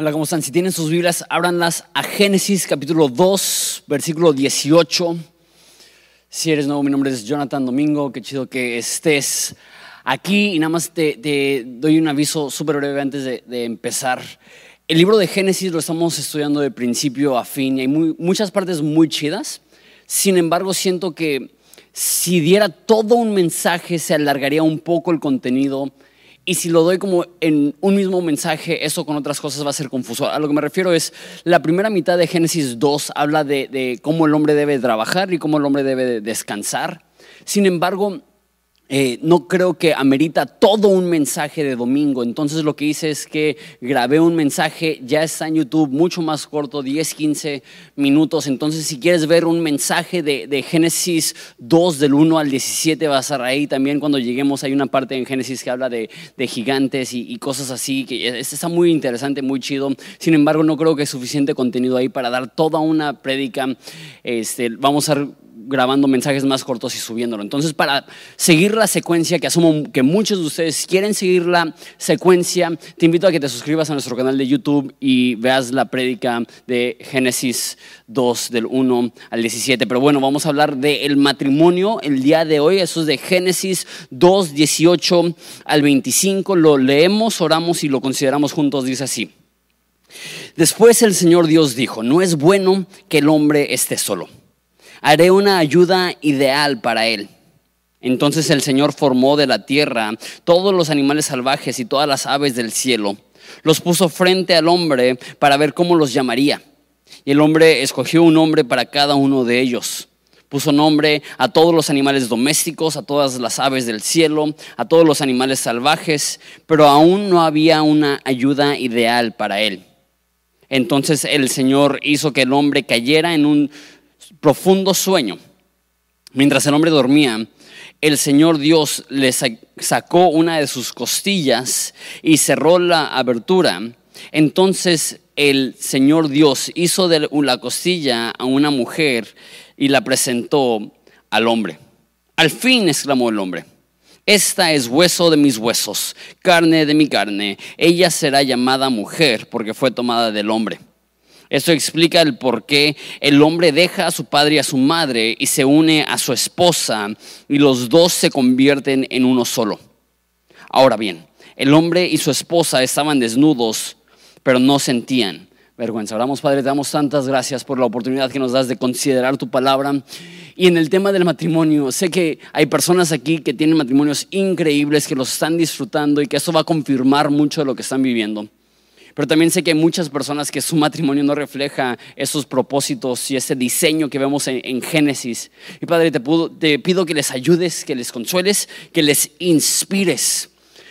Hola, ¿cómo están? Si tienen sus Biblias, ábranlas a Génesis capítulo 2, versículo 18. Si eres nuevo, mi nombre es Jonathan Domingo, qué chido que estés aquí y nada más te, doy un aviso súper breve antes de, empezar. El libro de Génesis lo estamos estudiando de principio a fin y hay muchas partes muy chidas. Sin embargo, siento que si diera todo un mensaje se alargaría un poco el contenido y si lo doy como en un mismo mensaje, eso con otras cosas va a ser confuso. A lo que me refiero es, la primera mitad de Génesis 2 habla de, de cómo el hombre debe trabajar y cómo el hombre debe descansar. Sin embargo, eh, no creo que amerita todo un mensaje de domingo. Entonces lo que hice es que grabé un mensaje, ya está en YouTube, mucho más corto, 10, 15 minutos. Entonces si quieres ver un mensaje de, Génesis 2 del 1 al 17 vas a ahí. También cuando lleguemos hay una parte en Génesis que habla de, gigantes y, cosas así, que está muy interesante, muy chido. Sin embargo, no creo que es suficiente contenido ahí para dar toda una prédica. Este, vamos a grabando mensajes más cortos y subiéndolo. Entonces, para seguir la secuencia, que asumo que muchos de ustedes quieren seguir la secuencia, te invito a que te suscribas a nuestro canal de YouTube y veas la prédica de Génesis 2, del 1 al 17. Pero bueno, vamos a hablar del matrimonio el día de hoy. Eso es de Génesis 2, 18 al 25. Lo leemos, oramos y lo consideramos juntos. Dice así. Después el Señor Dios dijo, no es bueno que el hombre esté solo haré una ayuda ideal para él. Entonces el Señor formó de la tierra todos los animales salvajes y todas las aves del cielo. Los puso frente al hombre para ver cómo los llamaría. Y el hombre escogió un nombre para cada uno de ellos. Puso nombre a todos los animales domésticos, a todas las aves del cielo, a todos los animales salvajes, pero aún no había una ayuda ideal para él. Entonces el Señor hizo que el hombre cayera en un profundo sueño. Mientras el hombre dormía, el Señor Dios le sacó una de sus costillas y cerró la abertura. Entonces el Señor Dios hizo de la costilla a una mujer y la presentó al hombre. Al fin, exclamó el hombre, esta es hueso de mis huesos, carne de mi carne. Ella será llamada mujer porque fue tomada del hombre. Esto explica el por qué el hombre deja a su padre y a su madre y se une a su esposa y los dos se convierten en uno solo. Ahora bien, el hombre y su esposa estaban desnudos, pero no sentían vergüenza. Oramos, Padre, te damos tantas gracias por la oportunidad que nos das de considerar tu palabra. Y en el tema del matrimonio, sé que hay personas aquí que tienen matrimonios increíbles, que los están disfrutando y que eso va a confirmar mucho de lo que están viviendo. Pero también sé que hay muchas personas que su matrimonio no refleja esos propósitos y ese diseño que vemos en, Génesis. Y Padre, te, te pido que les ayudes, que les consueles, que les inspires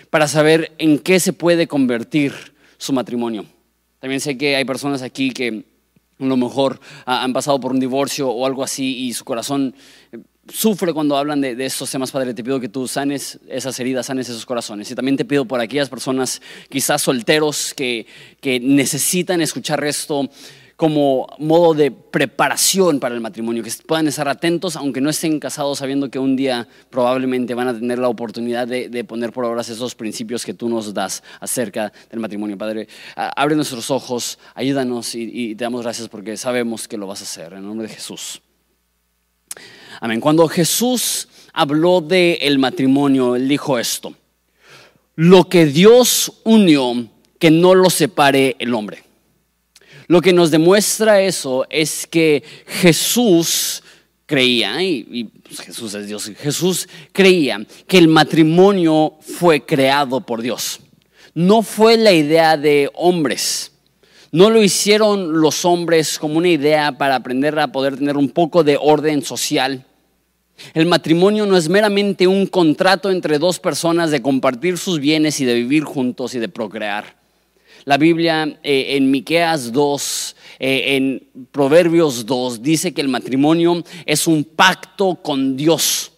para saber en qué se puede convertir su matrimonio. También sé que hay personas aquí que a lo mejor han pasado por un divorcio o algo así y su corazón sufre cuando hablan de, estos temas, Padre. Te pido que tú sanes esas heridas, sanes esos corazones. Y también te pido por aquellas personas, quizás solteros, que, que necesitan escuchar esto como modo de preparación para el matrimonio, que puedan estar atentos, aunque no estén casados, sabiendo que un día probablemente van a tener la oportunidad de, poner por obras esos principios que tú nos das acerca del matrimonio. Padre, abre nuestros ojos, ayúdanos y, y te damos gracias porque sabemos que lo vas a hacer. En nombre de Jesús. Amén. Cuando Jesús habló del el matrimonio, él dijo esto: Lo que Dios unió, que no lo separe el hombre. Lo que nos demuestra eso es que Jesús creía, y, pues, Jesús es Dios, Jesús creía que el matrimonio fue creado por Dios. No fue la idea de hombres. No lo hicieron los hombres como una idea para aprender a poder tener un poco de orden social. El matrimonio no es meramente un contrato entre dos personas de compartir sus bienes y de vivir juntos y de procrear. La Biblia eh, en Miqueas 2, eh, en Proverbios 2 dice que el matrimonio es un pacto con Dios.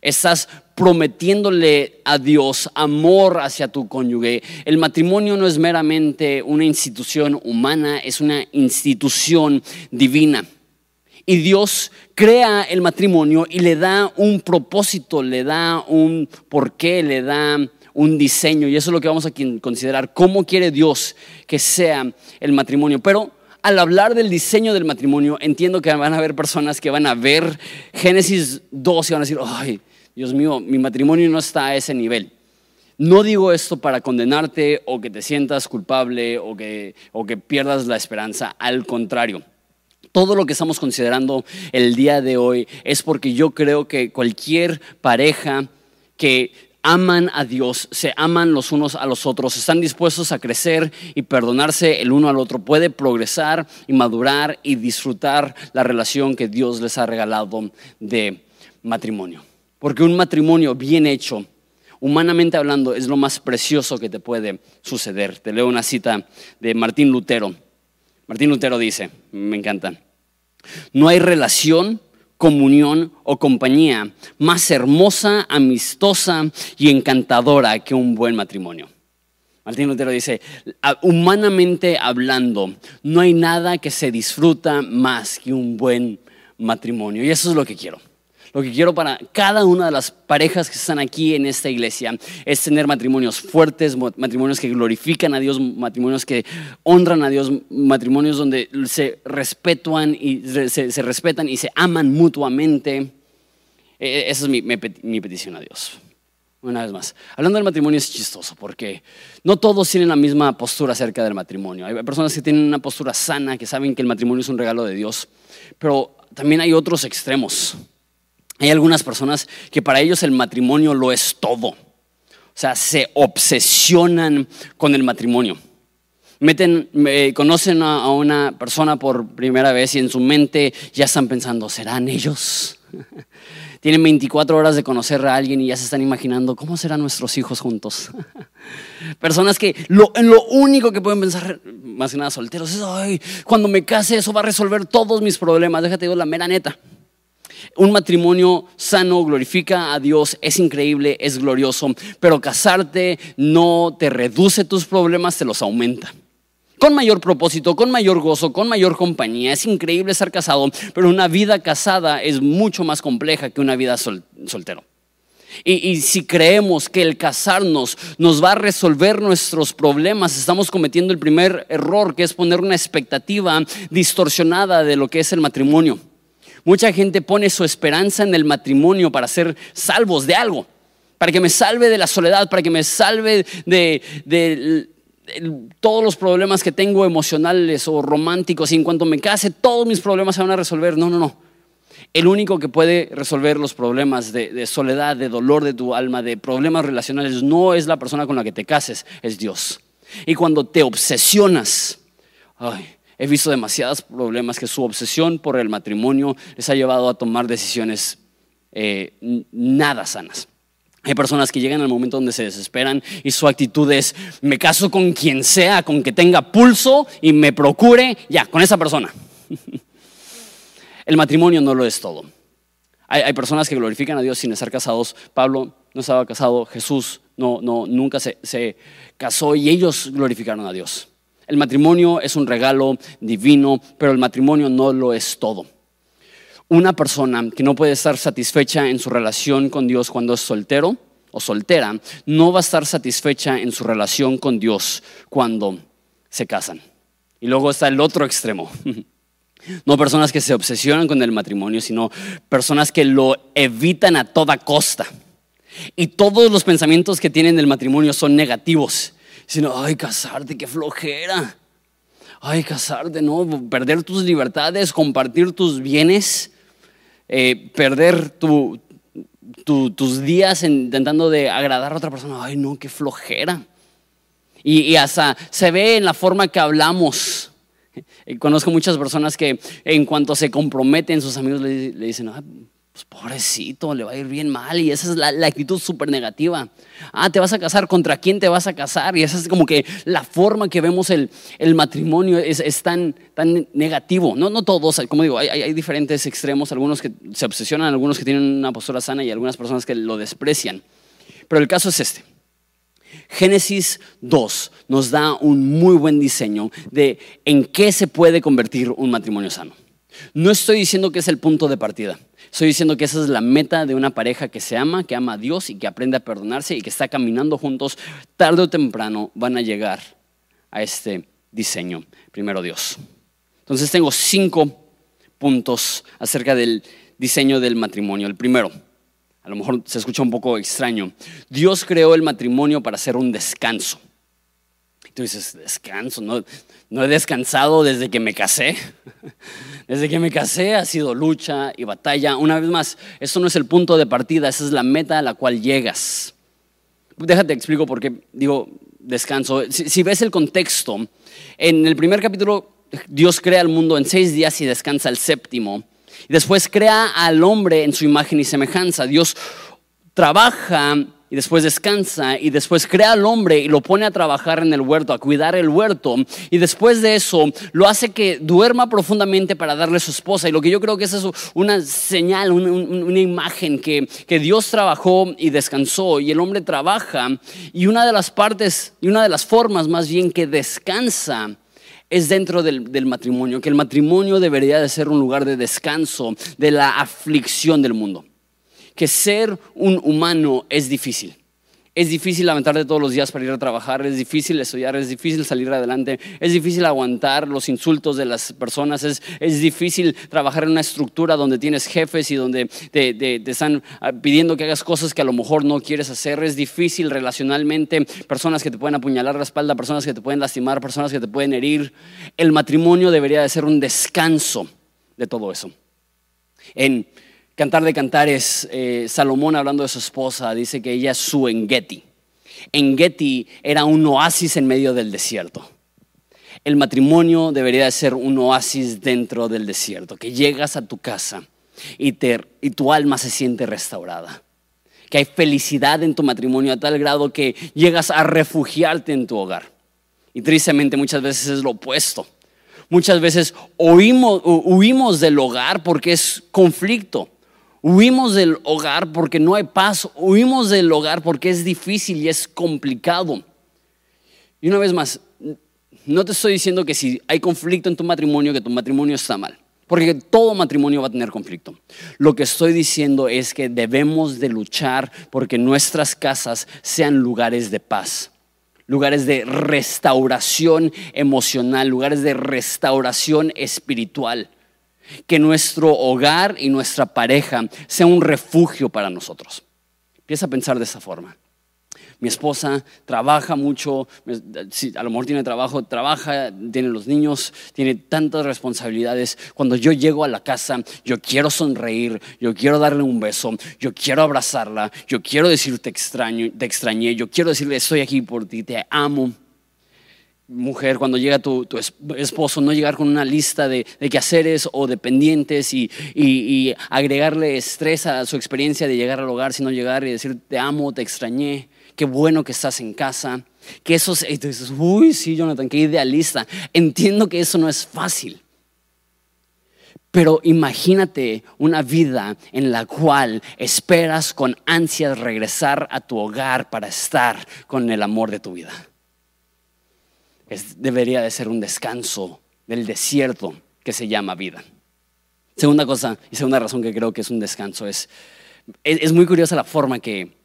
Estás prometiéndole a Dios amor hacia tu cónyuge. El matrimonio no es meramente una institución humana, es una institución divina. Y Dios crea el matrimonio y le da un propósito, le da un porqué, le da un diseño y eso es lo que vamos a considerar, cómo quiere Dios que sea el matrimonio. Pero al hablar del diseño del matrimonio, entiendo que van a haber personas que van a ver Génesis 2 y van a decir, ay, Dios mío, mi matrimonio no está a ese nivel. No digo esto para condenarte o que te sientas culpable o que, o que pierdas la esperanza, al contrario. Todo lo que estamos considerando el día de hoy es porque yo creo que cualquier pareja que aman a Dios, se aman los unos a los otros, están dispuestos a crecer y perdonarse el uno al otro, puede progresar y madurar y disfrutar la relación que Dios les ha regalado de matrimonio. Porque un matrimonio bien hecho, humanamente hablando, es lo más precioso que te puede suceder. Te leo una cita de Martín Lutero. Martín Lutero dice, me encanta, no hay relación, comunión o compañía más hermosa, amistosa y encantadora que un buen matrimonio. Martín Lutero dice, humanamente hablando, no hay nada que se disfruta más que un buen matrimonio. Y eso es lo que quiero. Lo que quiero para cada una de las parejas que están aquí en esta iglesia es tener matrimonios fuertes, matrimonios que glorifican a Dios, matrimonios que honran a Dios, matrimonios donde se respetan y se, respetan y se aman mutuamente. E, e, esa es mi, mi petición a Dios. Una vez más, hablando del matrimonio es chistoso porque no todos tienen la misma postura acerca del matrimonio. Hay personas que tienen una postura sana, que saben que el matrimonio es un regalo de Dios, pero también hay otros extremos. Hay algunas personas que para ellos el matrimonio lo es todo. O sea, se obsesionan con el matrimonio. Meten, conocen a, una persona por primera vez y en su mente ya están pensando, ¿serán ellos? Tienen 24 horas de conocer a alguien y ya se están imaginando cómo serán nuestros hijos juntos. Personas que lo, lo único que pueden pensar, más que nada solteros, es, ay, cuando me case eso va a resolver todos mis problemas. Déjate digo la mera neta. Un matrimonio sano glorifica a Dios, es increíble, es glorioso, pero casarte no te reduce tus problemas, te los aumenta. Con mayor propósito, con mayor gozo, con mayor compañía. Es increíble estar casado, pero una vida casada es mucho más compleja que una vida soltero. Y, y, si creemos que el casarnos nos va a resolver nuestros problemas, estamos cometiendo el primer error, que es poner una expectativa distorsionada de lo que es el matrimonio. Mucha gente pone su esperanza en el matrimonio para ser salvos de algo, para que me salve de la soledad, para que me salve de, todos los problemas que tengo emocionales o románticos. Y en cuanto me case, todos mis problemas se van a resolver. No, no, no. El único que puede resolver los problemas de, de, soledad, de dolor de tu alma, de problemas relacionales, no es la persona con la que te cases, es Dios. Y cuando te obsesionas, ay, He visto demasiados problemas que su obsesión por el matrimonio les ha llevado a tomar decisiones eh, nada sanas. Hay personas que llegan al momento donde se desesperan y su actitud es, me caso con quien sea, con que tenga pulso y me procure, ya, con esa persona. El matrimonio no lo es todo. Hay, personas que glorifican a Dios sin estar casados. Pablo no estaba casado, Jesús no, no, nunca se, se casó y ellos glorificaron a Dios. El matrimonio es un regalo divino, pero el matrimonio no lo es todo. Una persona que no puede estar satisfecha en su relación con Dios cuando es soltero o soltera, no va a estar satisfecha en su relación con Dios cuando se casan. Y luego está el otro extremo. No personas que se obsesionan con el matrimonio, sino personas que lo evitan a toda costa. Y todos los pensamientos que tienen del matrimonio son negativos sino, ay, casarte, qué flojera. Ay, casarte, no, perder tus libertades, compartir tus bienes, eh, perder tus días intentando de agradar a otra persona. Ay, no, qué flojera. Y, hasta se ve en la forma que hablamos. Eh, conozco muchas personas que en cuanto se comprometen, sus amigos le, dicen, pues pobrecito, le va a ir bien mal y esa es la, actitud súper negativa. Ah, te vas a casar, ¿contra quién te vas a casar? Y esa es como que la forma que vemos el, matrimonio es, tan, tan negativo. No, no todos, como digo, hay, hay, diferentes extremos, algunos que se obsesionan, algunos que tienen una postura sana y algunas personas que lo desprecian. Pero el caso es este. Génesis 2 nos da un muy buen diseño de en qué se puede convertir un matrimonio sano. No estoy diciendo que es el punto de partida. Estoy diciendo que esa es la meta de una pareja que se ama, que ama a Dios y que aprende a perdonarse y que está caminando juntos. Tarde o temprano van a llegar a este diseño. Primero Dios. Entonces tengo cinco puntos acerca del diseño del matrimonio. El primero, a lo mejor se escucha un poco extraño. Dios creó el matrimonio para hacer un descanso. Tú dices, descanso, no, no he descansado desde que me casé. Desde que me casé ha sido lucha y batalla. Una vez más, eso no es el punto de partida, esa es la meta a la cual llegas. Déjate explico por qué digo descanso. Si, ves el contexto, en el primer capítulo Dios crea el mundo en seis días y descansa el séptimo. Y después crea al hombre en su imagen y semejanza. Dios trabaja y después descansa y después crea al hombre y lo pone a trabajar en el huerto, a cuidar el huerto. Y después de eso lo hace que duerma profundamente para darle a su esposa. Y lo que yo creo que es eso, una señal, una, imagen que, que Dios trabajó y descansó y el hombre trabaja. Y una de las partes y una de las formas más bien que descansa es dentro del, matrimonio, que el matrimonio debería de ser un lugar de descanso de la aflicción del mundo que ser un humano es difícil. Es difícil levantarte todos los días para ir a trabajar, es difícil estudiar, es difícil salir adelante, es difícil aguantar los insultos de las personas, es, es difícil trabajar en una estructura donde tienes jefes y donde te, te, están ah, pidiendo que hagas cosas que a lo mejor no quieres hacer, es difícil relacionalmente, personas que te pueden apuñalar la espalda, personas que te pueden lastimar, personas que te pueden herir. El matrimonio debería de ser un descanso de todo eso. En Cantar de Cantares, eh, Salomón hablando de su esposa, dice que ella es su Engeti. Engeti era un oasis en medio del desierto. El matrimonio debería de ser un oasis dentro del desierto, que llegas a tu casa y, y tu alma se siente restaurada. Que hay felicidad en tu matrimonio a tal grado que llegas a refugiarte en tu hogar. Y tristemente muchas veces es lo opuesto. Muchas veces huimos del hogar porque es conflicto Huimos del hogar porque no hay paz. Huimos del hogar porque es difícil y es complicado. Y una vez más, no te estoy diciendo que si hay conflicto en tu matrimonio, que tu matrimonio está mal. Porque todo matrimonio va a tener conflicto. Lo que estoy diciendo es que debemos de luchar porque nuestras casas sean lugares de paz, lugares de restauración emocional, lugares de restauración espiritual que nuestro hogar y nuestra pareja sea un refugio para nosotros. Empieza a pensar de esa forma. Mi esposa trabaja mucho, a lo mejor tiene trabajo, trabaja, tiene los niños, tiene tantas responsabilidades. Cuando yo llego a la casa, yo quiero sonreír, yo quiero darle un beso, yo quiero abrazarla, yo quiero decirte extraño, te extrañé, yo quiero decirle estoy aquí por ti, te amo mujer, cuando llega tu, esposo, no llegar con una lista de, quehaceres o de pendientes y, agregarle estrés a su experiencia de llegar al hogar, sino llegar y decir, te amo, te extrañé, qué bueno que estás en casa. Que eso, y tú dices, uy, sí, Jonathan, qué idealista. Entiendo que eso no es fácil. Pero imagínate una vida en la cual esperas con ansias regresar a tu hogar para estar con el amor de tu vida debería de ser un descanso del desierto que se llama vida. Segunda cosa y segunda razón que creo que es un descanso es, es, muy curiosa la forma que,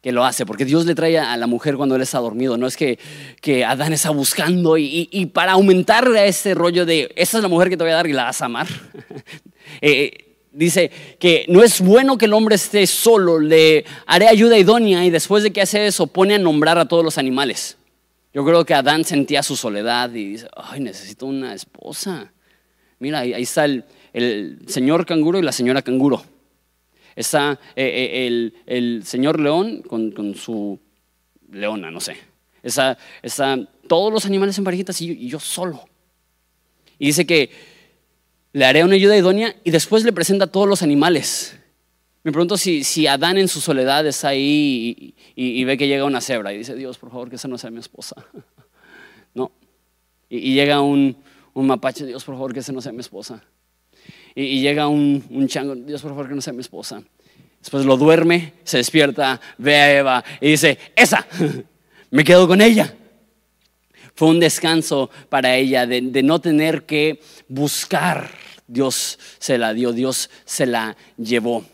que, lo hace, porque Dios le trae a la mujer cuando él está dormido, no es que, que Adán está buscando y, y, para aumentarle a ese rollo de, esa es la mujer que te voy a dar y la vas a amar. Eh, dice que no es bueno que el hombre esté solo, le haré ayuda idónea y después de que hace eso pone a nombrar a todos los animales. Yo creo que Adán sentía su soledad y dice, ay, necesito una esposa. Mira, ahí, está el, señor canguro y la señora canguro. Está eh, eh, el, señor león con, su leona, no sé. Está, todos los animales en parejitas y, y yo solo. Y dice que le haré una ayuda idónea y después le presenta a todos los animales. Me pregunto si, si Adán en su soledad está ahí y, ve que llega una cebra y dice, Dios, por favor, que esa no sea mi esposa. No. Y, llega un, un, mapache, Dios, por favor, que esa no sea mi esposa. Y, llega un, un, chango, Dios, por favor, que no sea mi esposa. Después lo duerme, se despierta, ve a Eva y dice, esa, me quedo con ella. Fue un descanso para ella de, de no tener que buscar Dios se la dio, Dios se la llevó.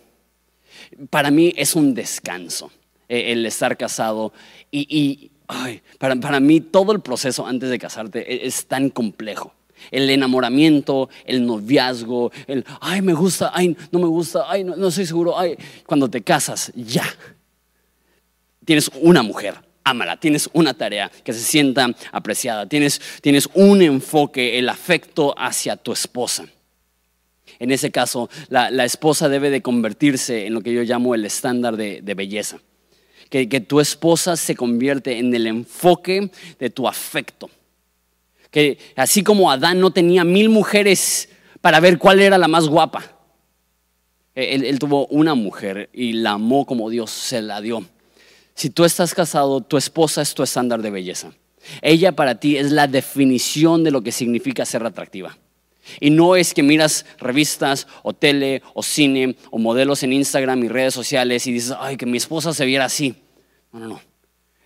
Para mí es un descanso eh, el estar casado. Y, para, para mí todo el proceso antes de casarte e, es tan complejo. El enamoramiento, el noviazgo, el, ay, me gusta, ay, no me gusta, ay, no, no soy seguro, ay, cuando te casas, ya. Tienes una mujer, ámala, tienes una tarea que se sienta apreciada, tienes, tienes un enfoque, el afecto hacia tu esposa. En ese caso, la, esposa debe de convertirse en lo que yo llamo el estándar de, belleza. Que, tu esposa se convierte en el enfoque de tu afecto que así como Adán no tenía mil mujeres para ver cuál era la más guapa, él, tuvo una mujer y la amó como Dios se la dio. Si tú estás casado, tu esposa es tu estándar de belleza. Ella para ti es la definición de lo que significa ser atractiva. Y no es que miras revistas o tele o cine o modelos en Instagram y redes sociales y dices, ay, que mi esposa se viera así. No, no, no.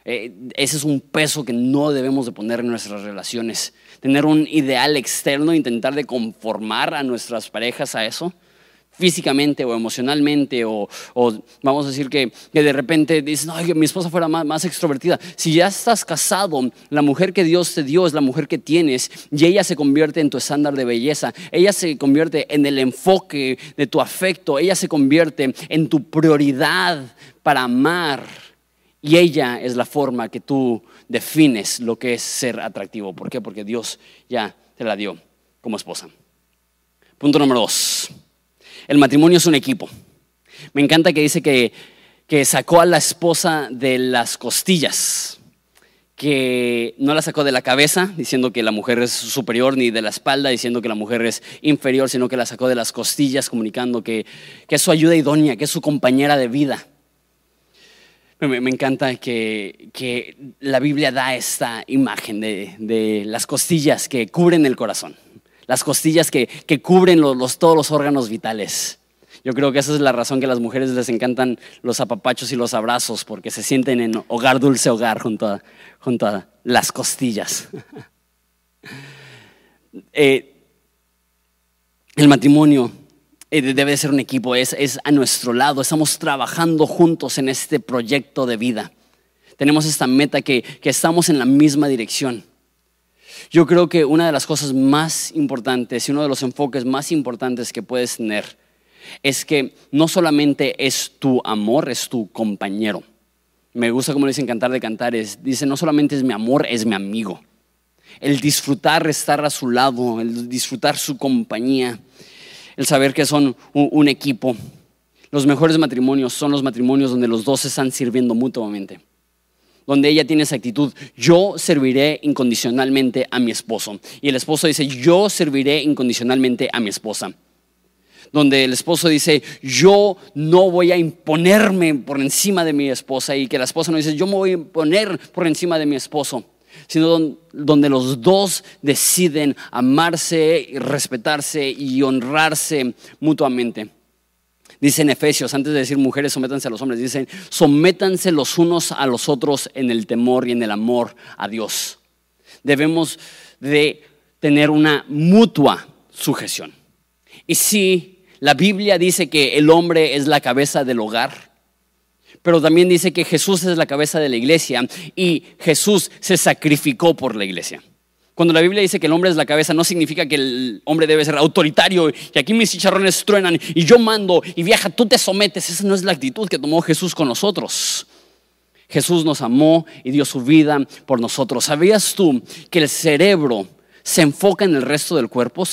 Eh, ese es un peso que no debemos de poner en nuestras relaciones. Tener un ideal externo, intentar de conformar a nuestras parejas a eso, físicamente o emocionalmente, o, vamos a decir que, de repente dices, no, que mi esposa fuera más, más, extrovertida. Si ya estás casado, la mujer que Dios te dio es la mujer que tienes y ella se convierte en tu estándar de belleza, ella se convierte en el enfoque de tu afecto, ella se convierte en tu prioridad para amar y ella es la forma que tú defines lo que es ser atractivo. ¿Por qué? Porque Dios ya te la dio como esposa. Punto número dos. El matrimonio es un equipo. Me encanta que dice que, que sacó a la esposa de las costillas, que no la sacó de la cabeza, diciendo que la mujer es superior, ni de la espalda, diciendo que la mujer es inferior, sino que la sacó de las costillas, comunicando que, que es su ayuda idónea, que es su compañera de vida. Me, encanta que, la Biblia da esta imagen de, las costillas que cubren el corazón, las costillas que, cubren todos los órganos vitales. Yo creo que esa es la razón que a las mujeres les encantan los apapachos y los abrazos, porque se sienten en hogar, dulce hogar, junto a, las costillas. Eh, el matrimonio eh, debe ser un equipo, es, es a nuestro lado, estamos trabajando juntos en este proyecto de vida. Tenemos esta meta que, que estamos en la misma dirección. Yo creo que una de las cosas más importantes y uno de los enfoques más importantes que puedes tener es que no solamente es tu amor, es tu compañero. Me gusta como dicen cantar de cantares. Dice, no solamente es mi amor, es mi amigo. El disfrutar estar a su lado, el disfrutar su compañía el saber que son un, equipo. Los mejores matrimonios son los matrimonios donde los dos están sirviendo mutuamente donde ella tiene esa actitud, yo serviré incondicionalmente a mi esposo. Y el esposo dice, yo serviré incondicionalmente a mi esposa. Donde el esposo dice, yo no voy a imponerme por encima de mi esposa. Y que la esposa no dice, yo me voy a imponer por encima de mi esposo sino donde los dos deciden amarse, respetarse y honrarse mutuamente. Dice en Efesios, antes de decir mujeres, sométanse a los hombres, dicen, sométanse los unos a los otros en el temor y en el amor a Dios. Debemos de tener una mutua sujeción. Y si la Biblia dice que el hombre es la cabeza del hogar, pero también dice que Jesús es la cabeza de la iglesia y Jesús se sacrificó por la iglesia. Cuando la Biblia dice que el hombre es la cabeza, no significa que el hombre debe ser autoritario y aquí mis chicharrones truenan y yo mando y viaja, tú te sometes. Esa no es la actitud que tomó Jesús con nosotros. Jesús nos amó y dio su vida por nosotros. ¿Sabías tú que el cerebro se enfoca en el resto del cuerpo?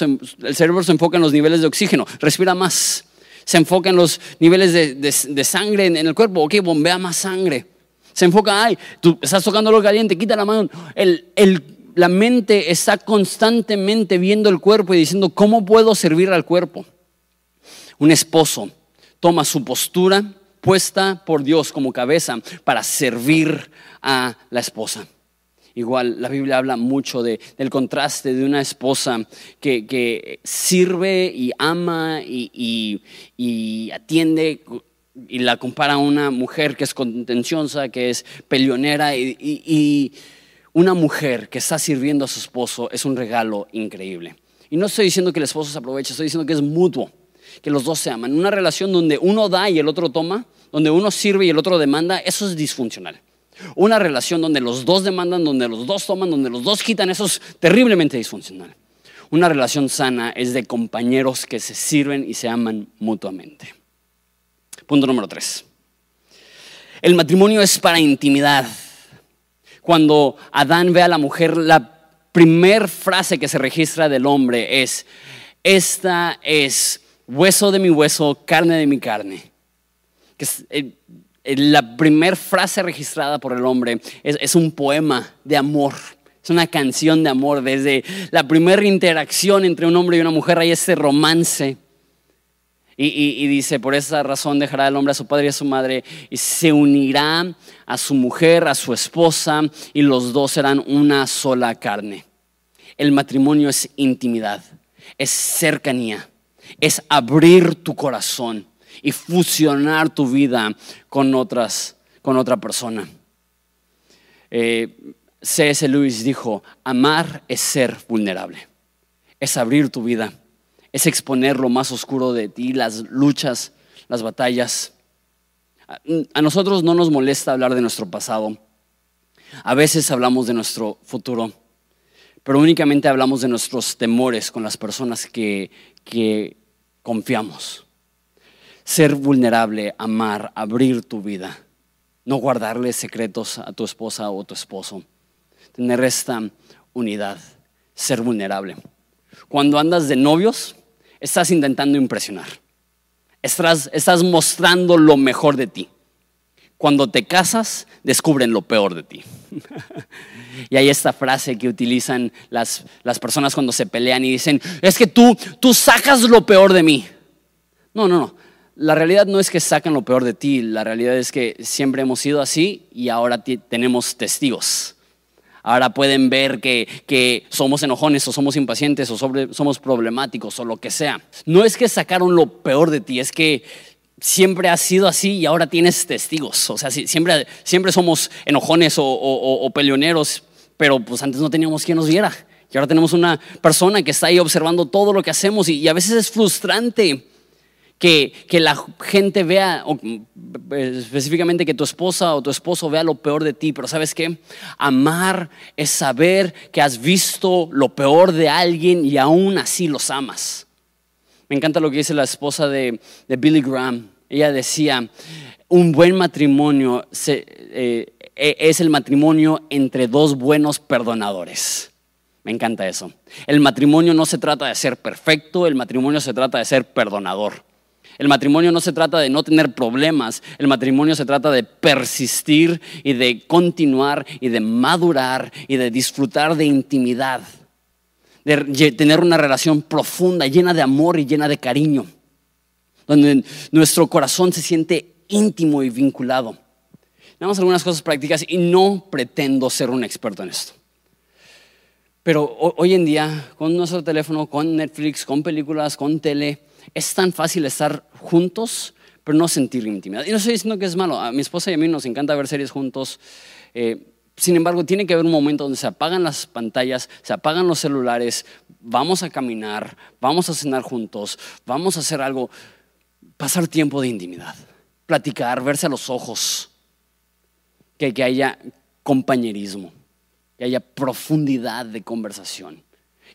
El cerebro se enfoca en los niveles de oxígeno. Respira más se enfoca en los niveles de, sangre en, el cuerpo, ok, bombea más sangre. Se enfoca, ay, tú estás tocando lo caliente, quita la mano. La mente está constantemente viendo el cuerpo y diciendo, ¿cómo puedo servir al cuerpo? Un esposo toma su postura puesta por Dios como cabeza para servir a la esposa. Igual la Biblia habla mucho de, del contraste de una esposa que, sirve y ama y, atiende y la compara a una mujer que es contenciosa, que es peleonera y, una mujer que está sirviendo a su esposo es un regalo increíble. Y no estoy diciendo que el esposo se aproveche, estoy diciendo que es mutuo, que los dos se aman. Una relación donde uno da y el otro toma, donde uno sirve y el otro demanda, eso es disfuncional. Una relación donde los dos demandan, donde los dos toman, donde los dos quitan, eso es terriblemente disfuncional. Una relación sana es de compañeros que se sirven y se aman mutuamente. Punto número tres. El matrimonio es para intimidad. Cuando Adán ve a la mujer, la primer frase que se registra del hombre es, esta es hueso de mi hueso, carne de mi carne. Eh, eh, la primera frase registrada por el hombre es, un poema de amor. Es una canción de amor. Desde la primera interacción entre un hombre y una mujer hay ese romance. Y, dice, por esa razón dejará el hombre a su padre y a su madre y se unirá a su mujer, a su esposa, y los dos serán una sola carne. El matrimonio es intimidad, es cercanía, es abrir tu corazón y fusionar tu vida con, otras, con otra persona. Eh, C.S. Lewis dijo, amar es ser vulnerable, es abrir tu vida, es exponer lo más oscuro de ti, las luchas, las batallas. A nosotros no nos molesta hablar de nuestro pasado. A veces hablamos de nuestro futuro, pero únicamente hablamos de nuestros temores con las personas que, que confiamos ser vulnerable, amar, abrir tu vida, no guardarle secretos a tu esposa o tu esposo, tener esta unidad, ser vulnerable. Cuando andas de novios, estás intentando impresionar, estás, estás mostrando lo mejor de ti. Cuando te casas, descubren lo peor de ti. y hay esta frase que utilizan las, las personas cuando se pelean y dicen, es que tú, tú sacas lo peor de mí. No, no, no la realidad no es que sacan lo peor de ti, la realidad es que siempre hemos sido así y ahora tenemos testigos. Ahora pueden ver que, somos enojones o somos impacientes o somos problemáticos o lo que sea. No es que sacaron lo peor de ti, es que siempre has sido así y ahora tienes testigos. O sea, siempre, siempre somos enojones o, peleoneros, pero pues antes no teníamos quien nos viera. Y ahora tenemos una persona que está ahí observando todo lo que hacemos y a veces es frustrante que, la gente vea, específicamente que tu esposa o tu esposo vea lo peor de ti, pero ¿sabes qué? Amar es saber que has visto lo peor de alguien y aún así los amas. Me encanta lo que dice la esposa de, Billy Graham. Ella decía, un buen matrimonio eh, e, es el matrimonio entre dos buenos perdonadores. Me encanta eso. El matrimonio no se trata de ser perfecto, el matrimonio se trata de ser perdonador. El matrimonio no se trata de no tener problemas, el matrimonio se trata de persistir y de continuar y de madurar y de disfrutar de intimidad, de tener una relación profunda, llena de amor y llena de cariño, donde nuestro corazón se siente íntimo y vinculado. Damos algunas cosas prácticas y no pretendo ser un experto en esto. Pero hoy en día, con nuestro teléfono, con Netflix, con películas, con tele, es tan fácil estar juntos, pero no sentir intimidad. Y no estoy diciendo que es malo. A mi esposa y a mí nos encanta ver series juntos. Eh, sin embargo, tiene que haber un momento donde se apagan las pantallas, se apagan los celulares, vamos a caminar, vamos a cenar juntos, vamos a hacer algo, pasar tiempo de intimidad, platicar, verse a los ojos, que, que haya compañerismo, que haya profundidad de conversación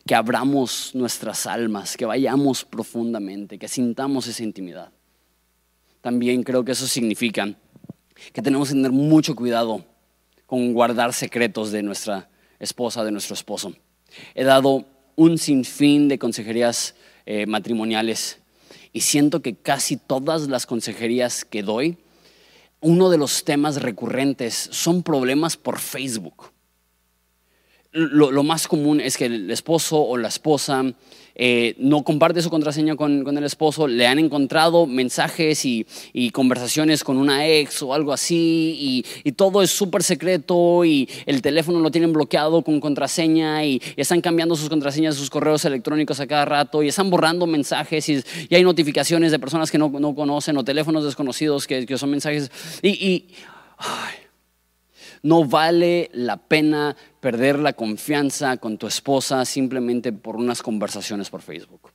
que abramos nuestras almas, que vayamos profundamente, que sintamos esa intimidad. También creo que eso significa que tenemos que tener mucho cuidado con guardar secretos de nuestra esposa, de nuestro esposo. He dado un sinfín de consejerías eh, matrimoniales y siento que casi todas las consejerías que doy, uno de los temas recurrentes son problemas por Facebook lo, más común es que el esposo o la esposa eh, no comparte su contraseña con, el esposo, le han encontrado mensajes y, conversaciones con una ex o algo así, y, todo es súper secreto, y el teléfono lo tienen bloqueado con contraseña, y, están cambiando sus contraseñas, sus correos electrónicos a cada rato, y están borrando mensajes, y, hay notificaciones de personas que no, conocen, o teléfonos desconocidos que, son mensajes, y... No vale la pena perder la confianza con tu esposa simplemente por unas conversaciones por Facebook.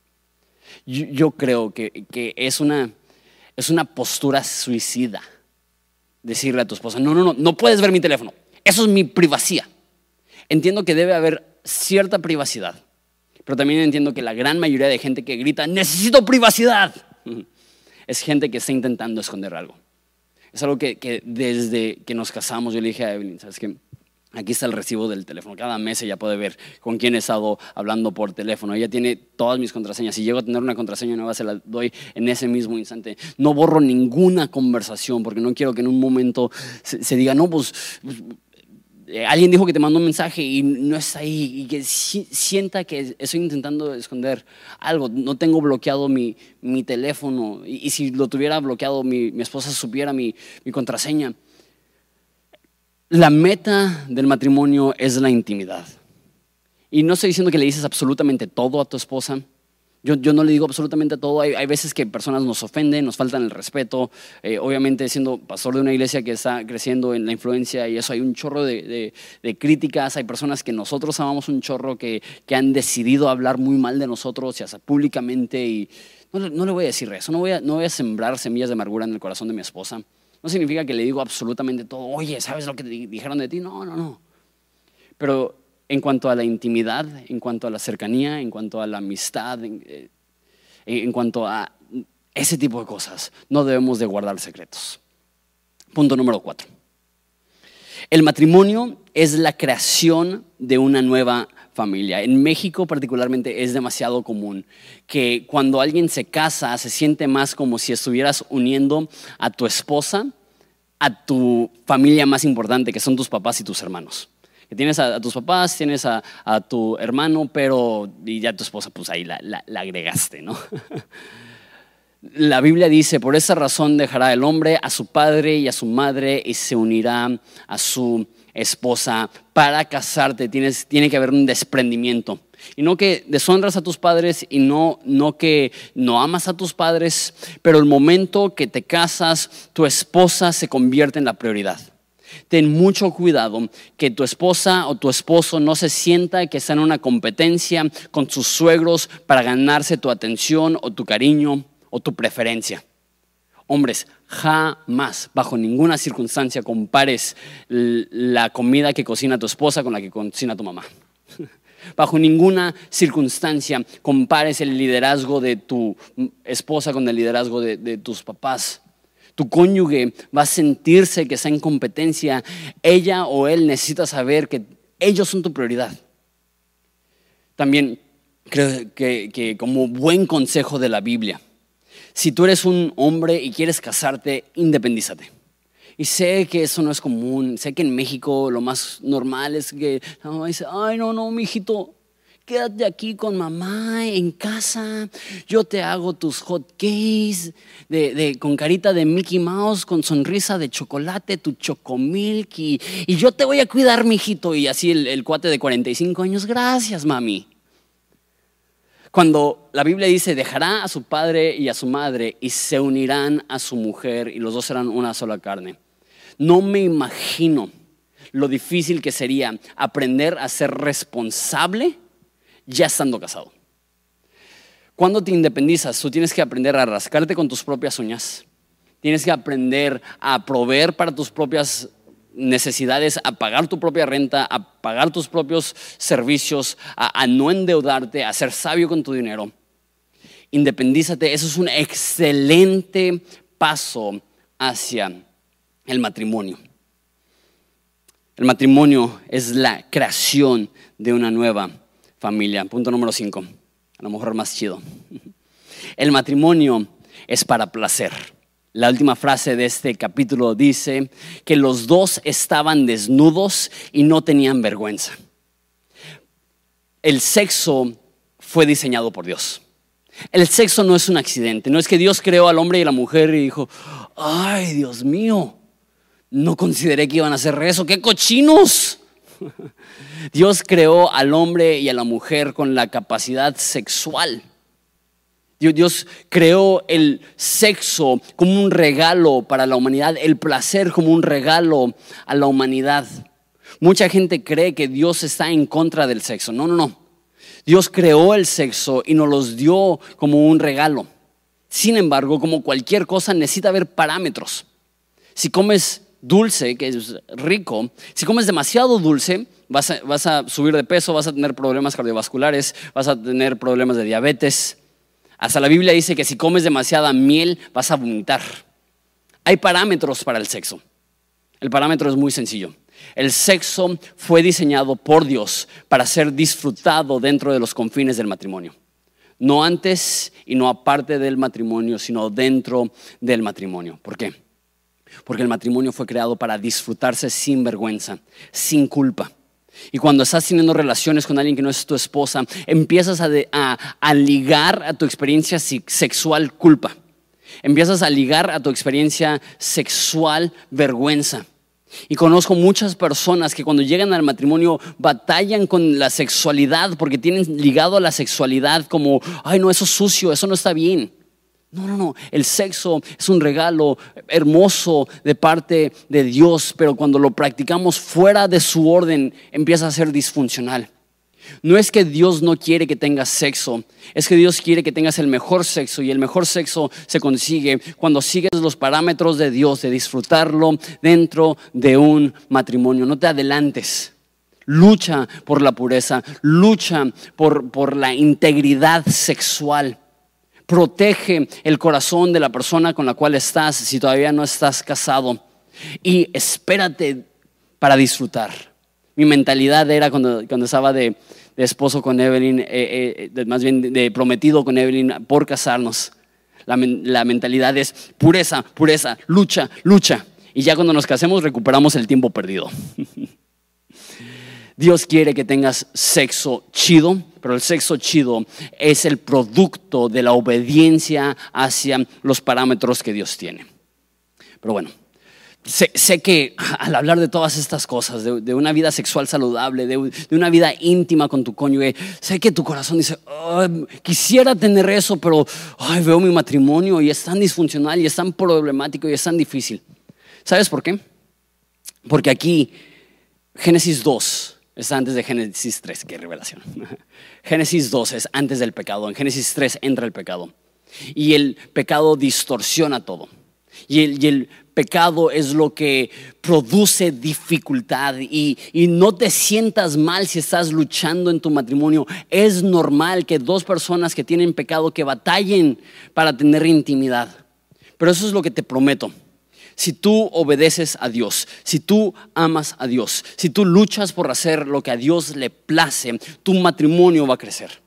Yo, creo que, es, una, es una postura suicida decirle a tu esposa, no, no, no, no puedes ver mi teléfono. Eso es mi privacidad. Entiendo que debe haber cierta privacidad, pero también entiendo que la gran mayoría de gente que grita, necesito privacidad, es gente que está intentando esconder algo. Es algo que, desde que nos casamos yo le dije a Evelyn, ¿sabes qué? Aquí está el recibo del teléfono. Cada mes ella puede ver con quién he estado hablando por teléfono. Ella tiene todas mis contraseñas. Si llego a tener una contraseña nueva, se la doy en ese mismo instante. No borro ninguna conversación porque no quiero que en un momento se, diga, no, pues, pues eh, alguien dijo que te mandó un mensaje y no está ahí y que sienta que estoy intentando esconder algo. No tengo bloqueado mi, teléfono y, si lo tuviera bloqueado mi, esposa supiera mi, mi contraseña. La meta del matrimonio es la intimidad. Y no estoy diciendo que le dices absolutamente todo a tu esposa, yo, no le digo absolutamente todo. Hay, veces que personas nos ofenden, nos faltan el respeto. Eh, obviamente, siendo pastor de una iglesia que está creciendo en la influencia y eso, hay un chorro de, críticas. Hay personas que nosotros amamos un chorro que, han decidido hablar muy mal de nosotros, y hasta públicamente. Y no, le voy a decir eso. No voy a, no voy a sembrar semillas de amargura en el corazón de mi esposa. No significa que le digo absolutamente todo. Oye, ¿sabes lo que dijeron de ti? No, no, no. Pero en cuanto a la intimidad, en cuanto a la cercanía, en cuanto a la amistad, en, eh, cuanto a ese tipo de cosas. No debemos de guardar secretos. Punto número cuatro. El matrimonio es la creación de una nueva familia. En México particularmente es demasiado común que cuando alguien se casa se siente más como si estuvieras uniendo a tu esposa a tu familia más importante, que son tus papás y tus hermanos que tienes a, tus papás, tienes a, tu hermano, pero y ya tu esposa, pues ahí la, agregaste, ¿no? La Biblia dice, por esa razón dejará el hombre a su padre y a su madre y se unirá a su esposa. Para casarte tienes, tiene que haber un desprendimiento. Y no que deshonras a tus padres y no, no que no amas a tus padres, pero el momento que te casas, tu esposa se convierte en la prioridad. Ten mucho cuidado que tu esposa o tu esposo no se sienta que está en una competencia con sus suegros para ganarse tu atención o tu cariño o tu preferencia. Hombres, jamás, bajo ninguna circunstancia, compares la comida que cocina tu esposa con la que cocina tu mamá. Bajo ninguna circunstancia compares el liderazgo de tu esposa con el liderazgo de, de tus papás tu cónyuge va a sentirse que está en competencia, ella o él necesita saber que ellos son tu prioridad. También creo que, como buen consejo de la Biblia, si tú eres un hombre y quieres casarte, independízate. Y sé que eso no es común, sé que en México lo más normal es que no, dice, ay, no, no, mi hijito, quédate aquí con mamá en casa, yo te hago tus hot cakes de, con carita de Mickey Mouse, con sonrisa de chocolate, tu chocomilk y, yo te voy a cuidar, mijito. Y así el, el cuate de 45 años, gracias, mami. Cuando la Biblia dice, dejará a su padre y a su madre y se unirán a su mujer y los dos serán una sola carne. No me imagino lo difícil que sería aprender a ser responsable ya estando casado. Cuando te independizas, tú tienes que aprender a rascarte con tus propias uñas. Tienes que aprender a proveer para tus propias necesidades, a pagar tu propia renta, a pagar tus propios servicios, a, no endeudarte, a ser sabio con tu dinero. Independízate, eso es un excelente paso hacia el matrimonio. El matrimonio es la creación de una nueva familia. Punto número cinco, a lo mejor más chido. El matrimonio es para placer. La última frase de este capítulo dice que los dos estaban desnudos y no tenían vergüenza. El sexo fue diseñado por Dios. El sexo no es un accidente, no es que Dios creó al hombre y a la mujer y dijo, ay Dios mío, no consideré que iban a hacer eso, qué cochinos. Dios creó al hombre y a la mujer con la capacidad sexual. Dios creó el sexo como un regalo para la humanidad, el placer como un regalo a la humanidad. Mucha gente cree que Dios está en contra del sexo. No, no, no. Dios creó el sexo y nos los dio como un regalo. Sin embargo, como cualquier cosa, necesita haber parámetros. Si comes dulce, que es rico, si comes demasiado dulce, vas a, subir de peso, vas a tener problemas cardiovasculares, vas a tener problemas de diabetes. Hasta la Biblia dice que si comes demasiada miel vas a vomitar. Hay parámetros para el sexo. El parámetro es muy sencillo. El sexo fue diseñado por Dios para ser disfrutado dentro de los confines del matrimonio. No antes y no aparte del matrimonio, sino dentro del matrimonio. ¿Por qué? Porque el matrimonio fue creado para disfrutarse sin vergüenza, sin culpa. Y cuando estás teniendo relaciones con alguien que no es tu esposa, empiezas a, ligar a tu experiencia sexual culpa. Empiezas a ligar a tu experiencia sexual vergüenza. Y conozco muchas personas que cuando llegan al matrimonio batallan con la sexualidad porque tienen ligado a la sexualidad como, ay no, eso es sucio, eso no está bien. No, no, no. El sexo es un regalo hermoso de parte de Dios, pero cuando lo practicamos fuera de su orden empieza a ser disfuncional. No es que Dios no quiere que tengas sexo, es que Dios quiere que tengas el mejor sexo y el mejor sexo se consigue cuando sigues los parámetros de Dios, de disfrutarlo dentro de un matrimonio. No te adelantes. Lucha por la pureza, lucha por, por la integridad sexual. Protege el corazón de la persona con la cual estás si todavía no estás casado. Y espérate para disfrutar. Mi mentalidad era cuando, cuando estaba de, esposo con Evelyn, eh, eh, más bien de prometido con Evelyn por casarnos. La, la mentalidad es pureza, pureza, lucha, lucha. Y ya cuando nos casemos recuperamos el tiempo perdido. Dios quiere que tengas sexo chido, pero el sexo chido es el producto de la obediencia hacia los parámetros que Dios tiene. Pero bueno, sé, que al hablar de todas estas cosas, de, una vida sexual saludable, de, una vida íntima con tu cónyuge, sé que tu corazón dice, quisiera tener eso, pero veo mi matrimonio y es tan disfuncional y es tan problemático y es tan difícil. ¿Sabes por qué? Porque aquí, Génesis 2, es antes de Génesis 3, qué revelación. Génesis 2 es antes del pecado, en Génesis 3 entra el pecado. Y el pecado distorsiona todo. Y el, pecado es lo que produce dificultad y, y, no te sientas mal si estás luchando en tu matrimonio. Es normal que dos personas que tienen pecado que batallen para tener intimidad. Pero eso es lo que te prometo si tú obedeces a Dios, si tú amas a Dios, si tú luchas por hacer lo que a Dios le place, tu matrimonio va a crecer,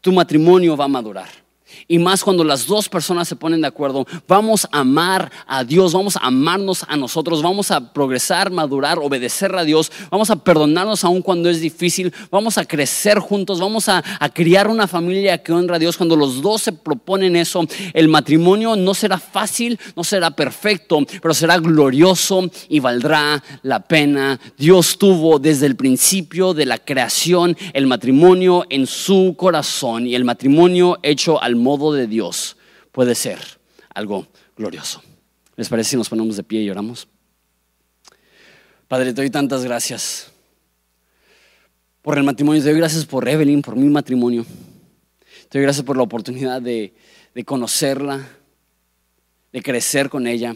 tu matrimonio va a madurar. Y más cuando las dos personas se ponen de acuerdo, vamos a amar a Dios, vamos a amarnos a nosotros, vamos a progresar, madurar, obedecer a Dios, vamos a perdonarnos aún cuando es difícil, vamos a crecer juntos, vamos a, a criar una familia que honra a Dios. Cuando los dos se proponen eso, el matrimonio no será fácil, no será perfecto, pero será glorioso y valdrá la pena. Dios tuvo desde el principio de la creación el matrimonio en su corazón y el matrimonio hecho al modo de Dios puede ser algo glorioso. ¿Les parece si nos ponemos de pie y oramos? Padre, te doy tantas gracias por el matrimonio, te doy gracias por Evelyn, por mi matrimonio. Te doy gracias por la oportunidad de, de conocerla, de crecer con ella.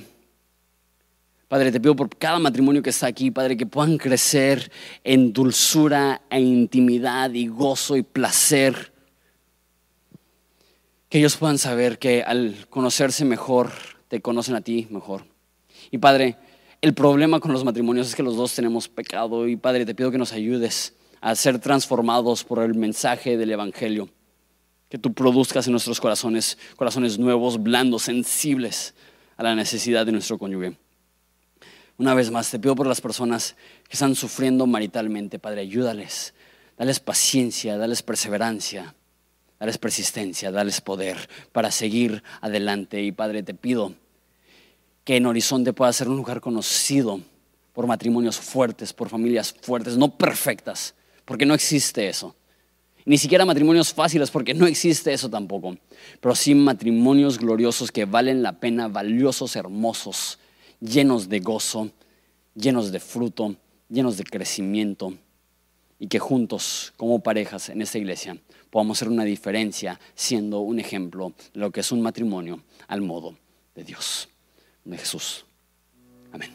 Padre, te pido por cada matrimonio que está aquí, Padre, que puedan crecer en dulzura e intimidad y gozo y placer que ellos puedan saber que al conocerse mejor, te conocen a ti mejor. Y Padre, el problema con los matrimonios es que los dos tenemos pecado y Padre, te pido que nos ayudes a ser transformados por el mensaje del Evangelio. Que tú produzcas en nuestros corazones corazones nuevos, blandos, sensibles a la necesidad de nuestro cónyuge. Una vez más, te pido por las personas que están sufriendo maritalmente, Padre, ayúdales, dales paciencia, dales perseverancia Dales persistencia, dales poder para seguir adelante. Y Padre, te pido que en Horizonte pueda ser un lugar conocido por matrimonios fuertes, por familias fuertes, no perfectas, porque no existe eso. Ni siquiera matrimonios fáciles, porque no existe eso tampoco. Pero sí matrimonios gloriosos que valen la pena, valiosos, hermosos, llenos de gozo, llenos de fruto, llenos de crecimiento. Y que juntos, como parejas en esta iglesia, podamos hacer una diferencia siendo un ejemplo de lo que es un matrimonio al modo de Dios, de Jesús. Amén.